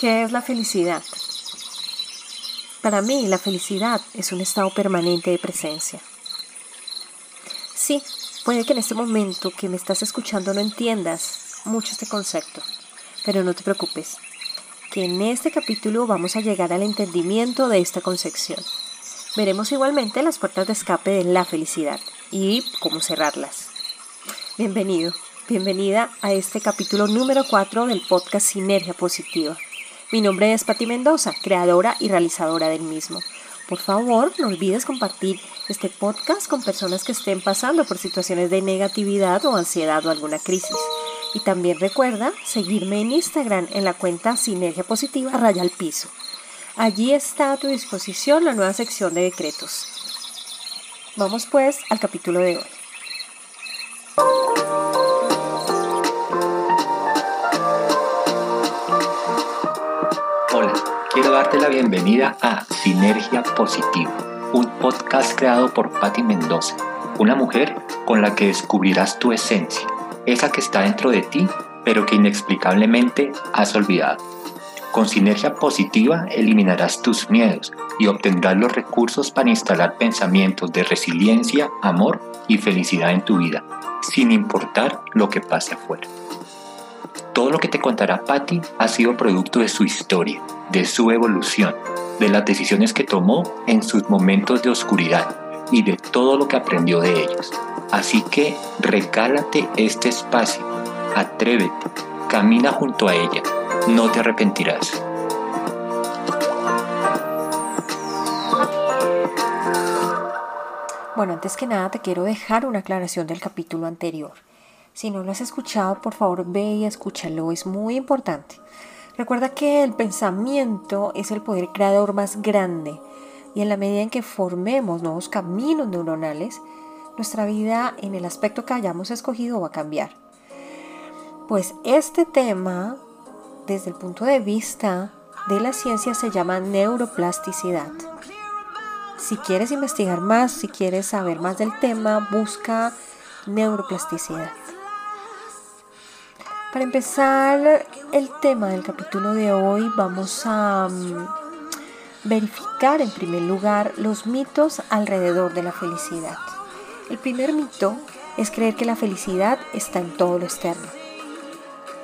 ¿Qué es la felicidad? Para mí, la felicidad es un estado permanente de presencia. Sí, puede que en este momento que me estás escuchando no entiendas mucho este concepto, pero no te preocupes, que en este capítulo vamos a llegar al entendimiento de esta concepción. Veremos igualmente las puertas de escape de la felicidad y cómo cerrarlas. Bienvenido, bienvenida a este capítulo número 4 del podcast Sinergia Positiva. Mi nombre es Patti Mendoza, creadora y realizadora del mismo. Por favor, no olvides compartir este podcast con personas que estén pasando por situaciones de negatividad o ansiedad o alguna crisis. Y también recuerda seguirme en Instagram en la cuenta Sinergia Positiva Raya al Piso. Allí está a tu disposición la nueva sección de decretos. Vamos pues al capítulo de hoy. Darte la bienvenida a Sinergia Positiva, un podcast creado por Patti Mendoza, una mujer con la que descubrirás tu esencia, esa que está dentro de ti, pero que inexplicablemente has olvidado. Con Sinergia Positiva eliminarás tus miedos y obtendrás los recursos para instalar pensamientos de resiliencia, amor y felicidad en tu vida, sin importar lo que pase afuera. Todo lo que te contará Patty ha sido producto de su historia, de su evolución, de las decisiones que tomó en sus momentos de oscuridad y de todo lo que aprendió de ellos. Así que regálate este espacio, atrévete, camina junto a ella, no te arrepentirás. Bueno, antes que nada te quiero dejar una aclaración del capítulo anterior. Si no lo has escuchado, por favor ve y escúchalo, es muy importante. Recuerda que el pensamiento es el poder creador más grande y en la medida en que formemos nuevos caminos neuronales, nuestra vida en el aspecto que hayamos escogido va a cambiar. Pues este tema, desde el punto de vista de la ciencia, se llama neuroplasticidad. Si quieres investigar más, si quieres saber más del tema, busca neuroplasticidad. Para empezar el tema del capítulo de hoy vamos a mm, verificar en primer lugar los mitos alrededor de la felicidad. El primer mito es creer que la felicidad está en todo lo externo.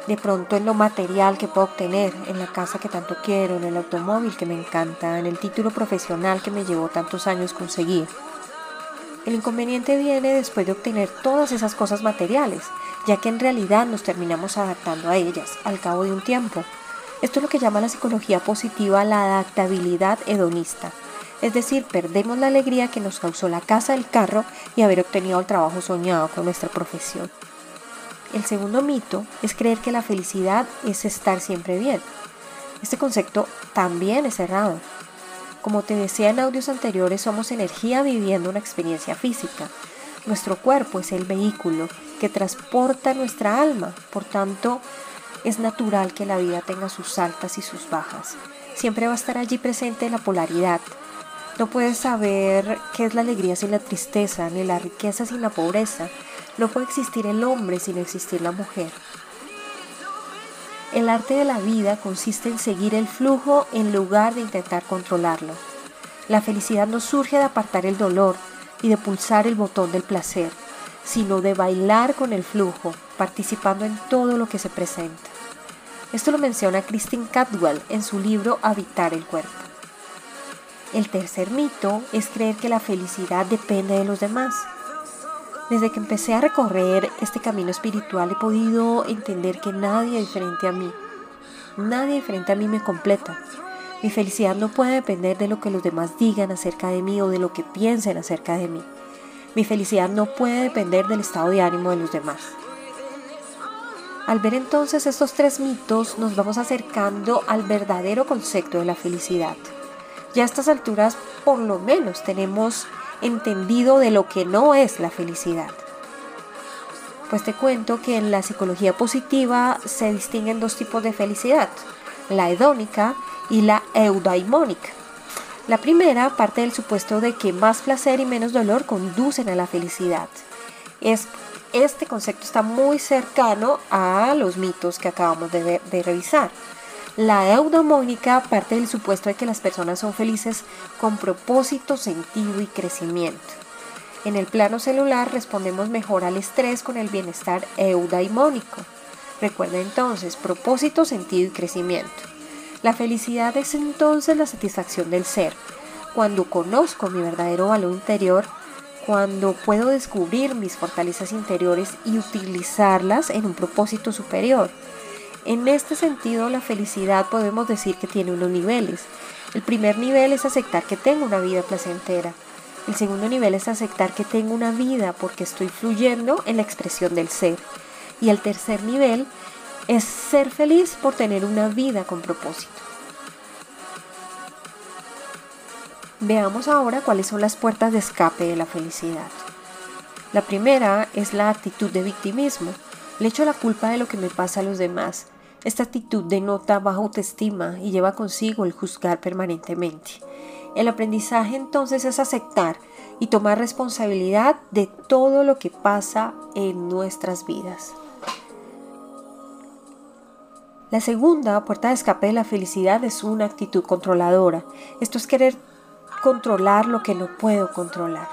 De pronto en lo material que puedo obtener, en la casa que tanto quiero, en el automóvil que me encanta, en el título profesional que me llevó tantos años conseguir. El inconveniente viene después de obtener todas esas cosas materiales, ya que en realidad nos terminamos adaptando a ellas al cabo de un tiempo. Esto es lo que llama la psicología positiva la adaptabilidad hedonista. Es decir, perdemos la alegría que nos causó la casa, el carro y haber obtenido el trabajo soñado con nuestra profesión. El segundo mito es creer que la felicidad es estar siempre bien. Este concepto también es errado. Como te decía en audios anteriores, somos energía viviendo una experiencia física. Nuestro cuerpo es el vehículo que transporta nuestra alma, por tanto, es natural que la vida tenga sus altas y sus bajas. Siempre va a estar allí presente la polaridad. No puedes saber qué es la alegría sin la tristeza, ni la riqueza sin la pobreza. No puede existir el hombre sin existir la mujer. El arte de la vida consiste en seguir el flujo en lugar de intentar controlarlo. La felicidad no surge de apartar el dolor y de pulsar el botón del placer, sino de bailar con el flujo, participando en todo lo que se presenta. Esto lo menciona Christine Cadwell en su libro Habitar el cuerpo. El tercer mito es creer que la felicidad depende de los demás. Desde que empecé a recorrer este camino espiritual he podido entender que nadie diferente a mí, nadie diferente a mí me completa. Mi felicidad no puede depender de lo que los demás digan acerca de mí o de lo que piensen acerca de mí. Mi felicidad no puede depender del estado de ánimo de los demás. Al ver entonces estos tres mitos nos vamos acercando al verdadero concepto de la felicidad. Ya a estas alturas por lo menos tenemos entendido de lo que no es la felicidad. Pues te cuento que en la psicología positiva se distinguen dos tipos de felicidad, la hedónica y la eudaimónica. La primera parte del supuesto de que más placer y menos dolor conducen a la felicidad. Es, este concepto está muy cercano a los mitos que acabamos de, de revisar. La eudamónica parte del supuesto de que las personas son felices con propósito, sentido y crecimiento. En el plano celular respondemos mejor al estrés con el bienestar eudaimónico. Recuerda entonces propósito, sentido y crecimiento. La felicidad es entonces la satisfacción del ser. Cuando conozco mi verdadero valor interior, cuando puedo descubrir mis fortalezas interiores y utilizarlas en un propósito superior. En este sentido, la felicidad podemos decir que tiene unos niveles. El primer nivel es aceptar que tengo una vida placentera. El segundo nivel es aceptar que tengo una vida porque estoy fluyendo en la expresión del ser. Y el tercer nivel es ser feliz por tener una vida con propósito. Veamos ahora cuáles son las puertas de escape de la felicidad. La primera es la actitud de victimismo. Le echo la culpa de lo que me pasa a los demás. Esta actitud denota baja autoestima y lleva consigo el juzgar permanentemente. El aprendizaje entonces es aceptar y tomar responsabilidad de todo lo que pasa en nuestras vidas. La segunda puerta de escape de la felicidad es una actitud controladora. Esto es querer controlar lo que no puedo controlar.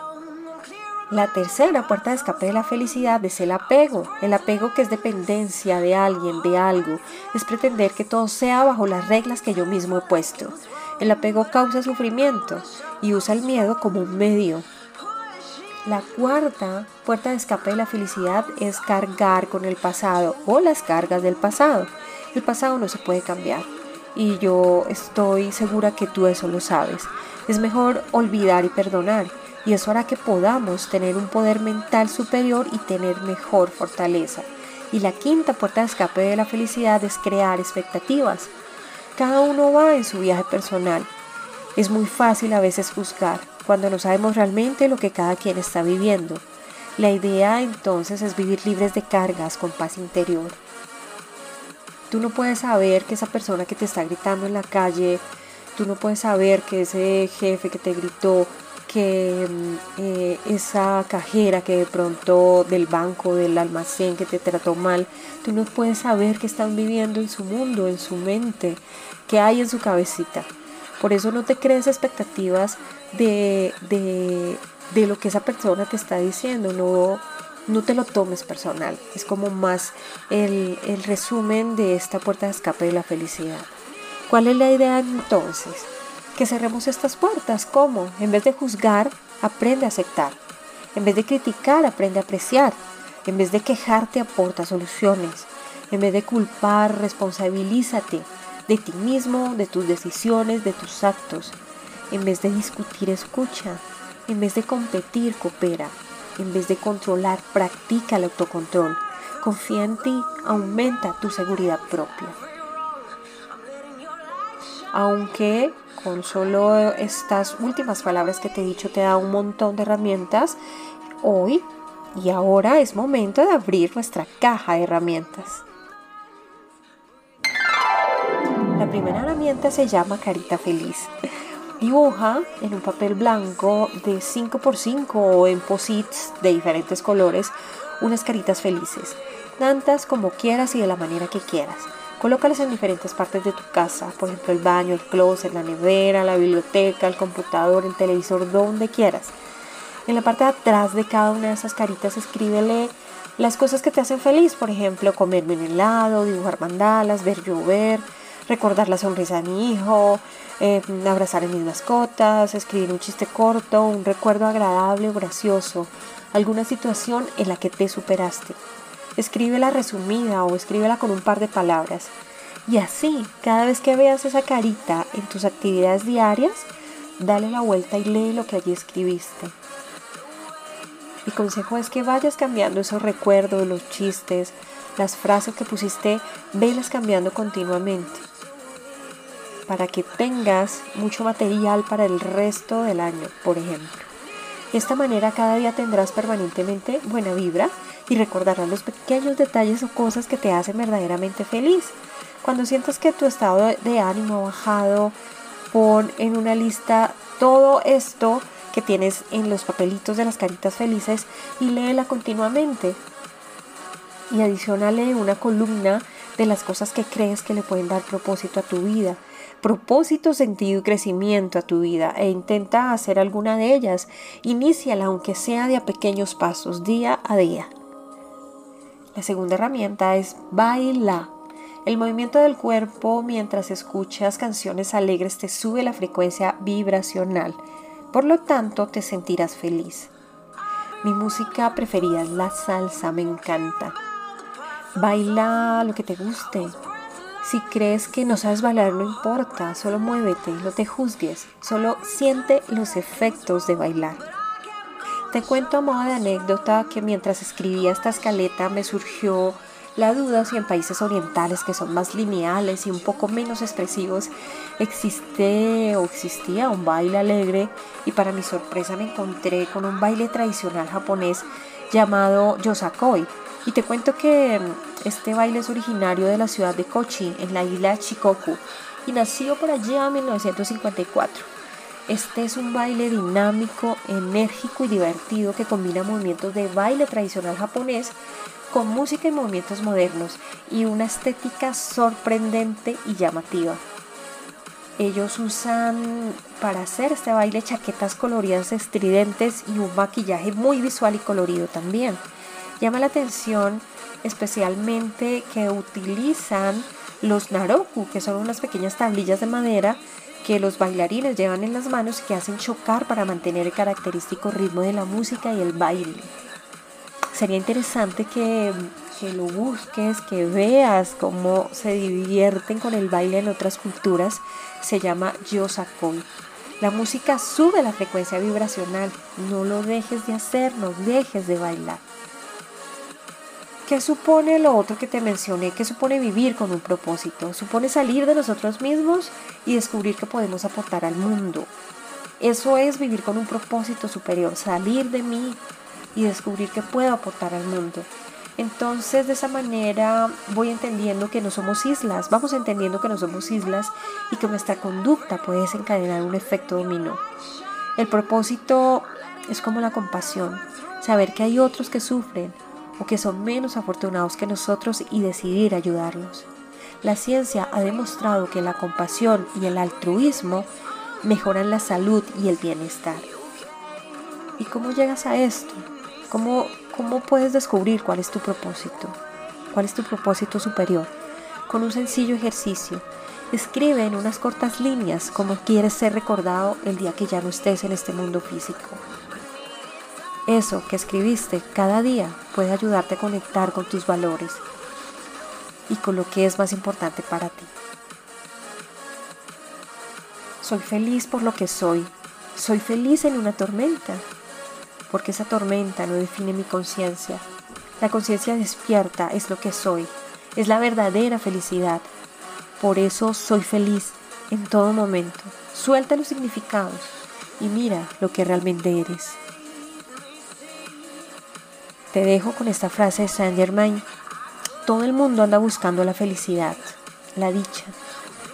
La tercera puerta de escape de la felicidad es el apego. El apego que es dependencia de alguien, de algo, es pretender que todo sea bajo las reglas que yo mismo he puesto. El apego causa sufrimiento y usa el miedo como un medio. La cuarta puerta de escape de la felicidad es cargar con el pasado o las cargas del pasado. El pasado no se puede cambiar y yo estoy segura que tú eso lo sabes. Es mejor olvidar y perdonar y eso hará que podamos tener un poder mental superior y tener mejor fortaleza. Y la quinta puerta de escape de la felicidad es crear expectativas. Cada uno va en su viaje personal. Es muy fácil a veces juzgar cuando no sabemos realmente lo que cada quien está viviendo. La idea entonces es vivir libres de cargas con paz interior. Tú no puedes saber que esa persona que te está gritando en la calle, tú no puedes saber que ese jefe que te gritó que mm, eh, esa cajera que de pronto del banco, del almacén que te trató mal, tú no puedes saber qué están viviendo en su mundo, en su mente, qué hay en su cabecita. Por eso no te crees expectativas de, de, lo que esa persona te está diciendo, no, no te lo tomes personal. Es como más el, el resumen de esta puerta de escape de la felicidad. ¿Cuál es la idea entonces? que cerremos estas puertas. ¿Cómo? En vez de juzgar, aprende a aceptar. En vez de criticar, aprende a apreciar. En vez de quejarte, aporta soluciones. En vez de culpar, responsabilízate de ti mismo, de tus decisiones, de tus actos. En vez de discutir, escucha. En vez de competir, coopera. En vez de controlar, practica el autocontrol. Confía en ti, aumenta tu seguridad propia. Aunque con solo estas últimas palabras que te he dicho te da un montón de herramientas. Hoy y ahora es momento de abrir nuestra caja de herramientas. La primera herramienta se llama Carita Feliz. Dibuja en un papel blanco de 5x5 o en posits de diferentes colores unas caritas felices, tantas como quieras y de la manera que quieras. Colócalas en diferentes partes de tu casa, por ejemplo el baño, el closet, la nevera, la biblioteca, el computador, el televisor, donde quieras. En la parte de atrás de cada una de esas caritas escríbele las cosas que te hacen feliz, por ejemplo, comerme un helado, dibujar mandalas, ver llover, recordar la sonrisa de mi hijo, eh, abrazar a mis mascotas, escribir un chiste corto, un recuerdo agradable o gracioso, alguna situación en la que te superaste. Escríbela resumida o escríbela con un par de palabras. Y así, cada vez que veas esa carita en tus actividades diarias, dale la vuelta y lee lo que allí escribiste. Mi consejo es que vayas cambiando esos recuerdos, los chistes, las frases que pusiste, velas cambiando continuamente para que tengas mucho material para el resto del año, por ejemplo. De esta manera cada día tendrás permanentemente buena vibra y recordarás los pequeños detalles o cosas que te hacen verdaderamente feliz. Cuando sientas que tu estado de ánimo ha bajado, pon en una lista todo esto que tienes en los papelitos de las caritas felices y léela continuamente. Y adicionale una columna de las cosas que crees que le pueden dar propósito a tu vida, propósito, sentido y crecimiento a tu vida e intenta hacer alguna de ellas. Iníciala aunque sea de a pequeños pasos, día a día. La segunda herramienta es baila. El movimiento del cuerpo mientras escuchas canciones alegres te sube la frecuencia vibracional. Por lo tanto, te sentirás feliz. Mi música preferida es la salsa, me encanta. Baila lo que te guste, si crees que no sabes bailar, no importa, solo muévete, no te juzgues, solo siente los efectos de bailar. Te cuento a modo de anécdota que mientras escribía esta escaleta me surgió la duda si en países orientales que son más lineales y un poco menos expresivos existe o existía un baile alegre y para mi sorpresa me encontré con un baile tradicional japonés llamado yosakoi, y te cuento que mm, este baile es originario de la ciudad de Kochi, en la isla Chikoku, y nació por allá en 1954. Este es un baile dinámico, enérgico y divertido que combina movimientos de baile tradicional japonés con música y movimientos modernos y una estética sorprendente y llamativa. Ellos usan para hacer este baile chaquetas coloridas estridentes y un maquillaje muy visual y colorido también. Llama la atención especialmente que utilizan los naroku, que son unas pequeñas tablillas de madera que los bailarines llevan en las manos y que hacen chocar para mantener el característico ritmo de la música y el baile. Sería interesante que, que lo busques, que veas cómo se divierten con el baile en otras culturas. Se llama yosakoi. La música sube la frecuencia vibracional. No lo dejes de hacer, no dejes de bailar. ¿Qué supone lo otro que te mencioné? ¿Qué supone vivir con un propósito? Supone salir de nosotros mismos y descubrir que podemos aportar al mundo. Eso es vivir con un propósito superior, salir de mí y descubrir que puedo aportar al mundo. Entonces de esa manera voy entendiendo que no somos islas, vamos entendiendo que no somos islas y que nuestra conducta puede desencadenar un efecto dominó. El propósito es como la compasión, saber que hay otros que sufren, o que son menos afortunados que nosotros y decidir ayudarlos. La ciencia ha demostrado que la compasión y el altruismo mejoran la salud y el bienestar. ¿Y cómo llegas a esto? ¿Cómo, ¿Cómo puedes descubrir cuál es tu propósito? ¿Cuál es tu propósito superior? Con un sencillo ejercicio. Escribe en unas cortas líneas cómo quieres ser recordado el día que ya no estés en este mundo físico. Eso que escribiste cada día puede ayudarte a conectar con tus valores y con lo que es más importante para ti. Soy feliz por lo que soy. Soy feliz en una tormenta, porque esa tormenta no define mi conciencia. La conciencia despierta es lo que soy, es la verdadera felicidad. Por eso soy feliz en todo momento. Suelta los significados y mira lo que realmente eres. Te dejo con esta frase de Saint Germain. Todo el mundo anda buscando la felicidad, la dicha.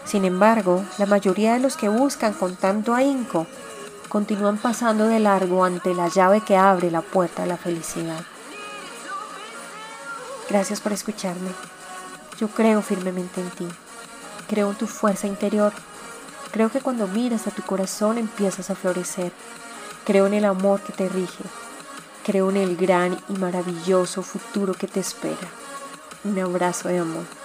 Sin embargo, la mayoría de los que buscan con tanto ahínco continúan pasando de largo ante la llave que abre la puerta de la felicidad. Gracias por escucharme. Yo creo firmemente en ti. Creo en tu fuerza interior. Creo que cuando miras a tu corazón empiezas a florecer. Creo en el amor que te rige. Creo en el gran y maravilloso futuro que te espera. Un abrazo de amor.